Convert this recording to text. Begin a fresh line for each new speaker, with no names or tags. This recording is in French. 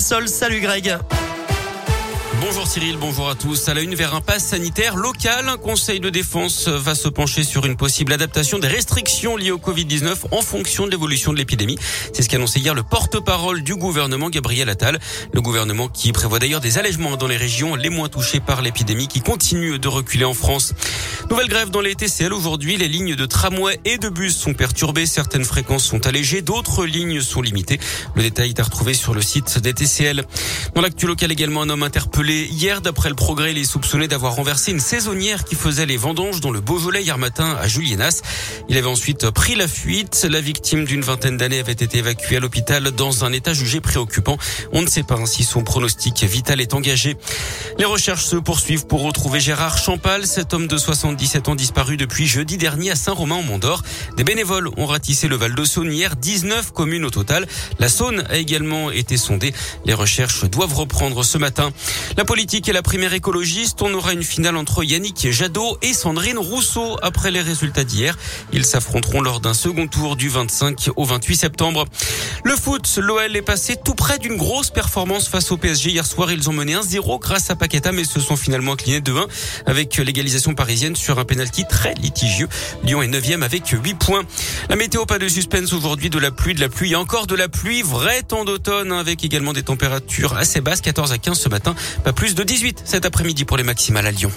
Salut Greg.
Bonjour Cyril, bonjour à tous. À la une vers un pass sanitaire local, un conseil de défense va se pencher sur une possible adaptation des restrictions liées au Covid-19 en fonction de l'évolution de l'épidémie. C'est ce qu'a annoncé hier le porte-parole du gouvernement, Gabriel Attal. Le gouvernement qui prévoit d'ailleurs des allègements dans les régions les moins touchées par l'épidémie qui continuent de reculer en France. Nouvelle grève dans les TCL aujourd'hui. Les lignes de tramway et de bus sont perturbées. Certaines fréquences sont allégées, d'autres lignes sont limitées. Le détail est à retrouver sur le site des TCL. Dans l'actu local également, un homme interpellé hier. D'après le progrès, il est soupçonné d'avoir renversé une saisonnière qui faisait les vendanges dans le Beaujolais hier matin à Julienas. Il avait ensuite pris la fuite. La victime d'une vingtaine d'années avait été évacuée à l'hôpital dans un état jugé préoccupant. On ne sait pas si son pronostic vital est engagé. Les recherches se poursuivent pour retrouver Gérard Champal, cet homme de 77 ans disparu depuis jeudi dernier à Saint-Romain en Mont-d'Or. Des bénévoles ont ratissé le Val de Saône hier, 19 communes au total. La Saône a également été sondée. Les recherches doivent reprendre ce matin. Politique et la primaire écologiste. On aura une finale entre Yannick Jadot et Sandrine Rousseau après les résultats d'hier. Ils s'affronteront lors d'un second tour du 25 au 28 septembre. Le foot, l'OL est passé tout près d'une grosse performance face au PSG. Hier soir, ils ont mené 1-0 grâce à Paqueta, mais se sont finalement inclinés 2-1 avec l'égalisation parisienne sur un penalty très litigieux. Lyon est 9 avec 8 points. La météo, pas de suspense aujourd'hui, de la pluie, de la pluie et encore de la pluie. Vrai temps d'automne avec également des températures assez basses, 14 à 15 ce matin. Pas plus de 18 cet après-midi pour les maximales à Lyon.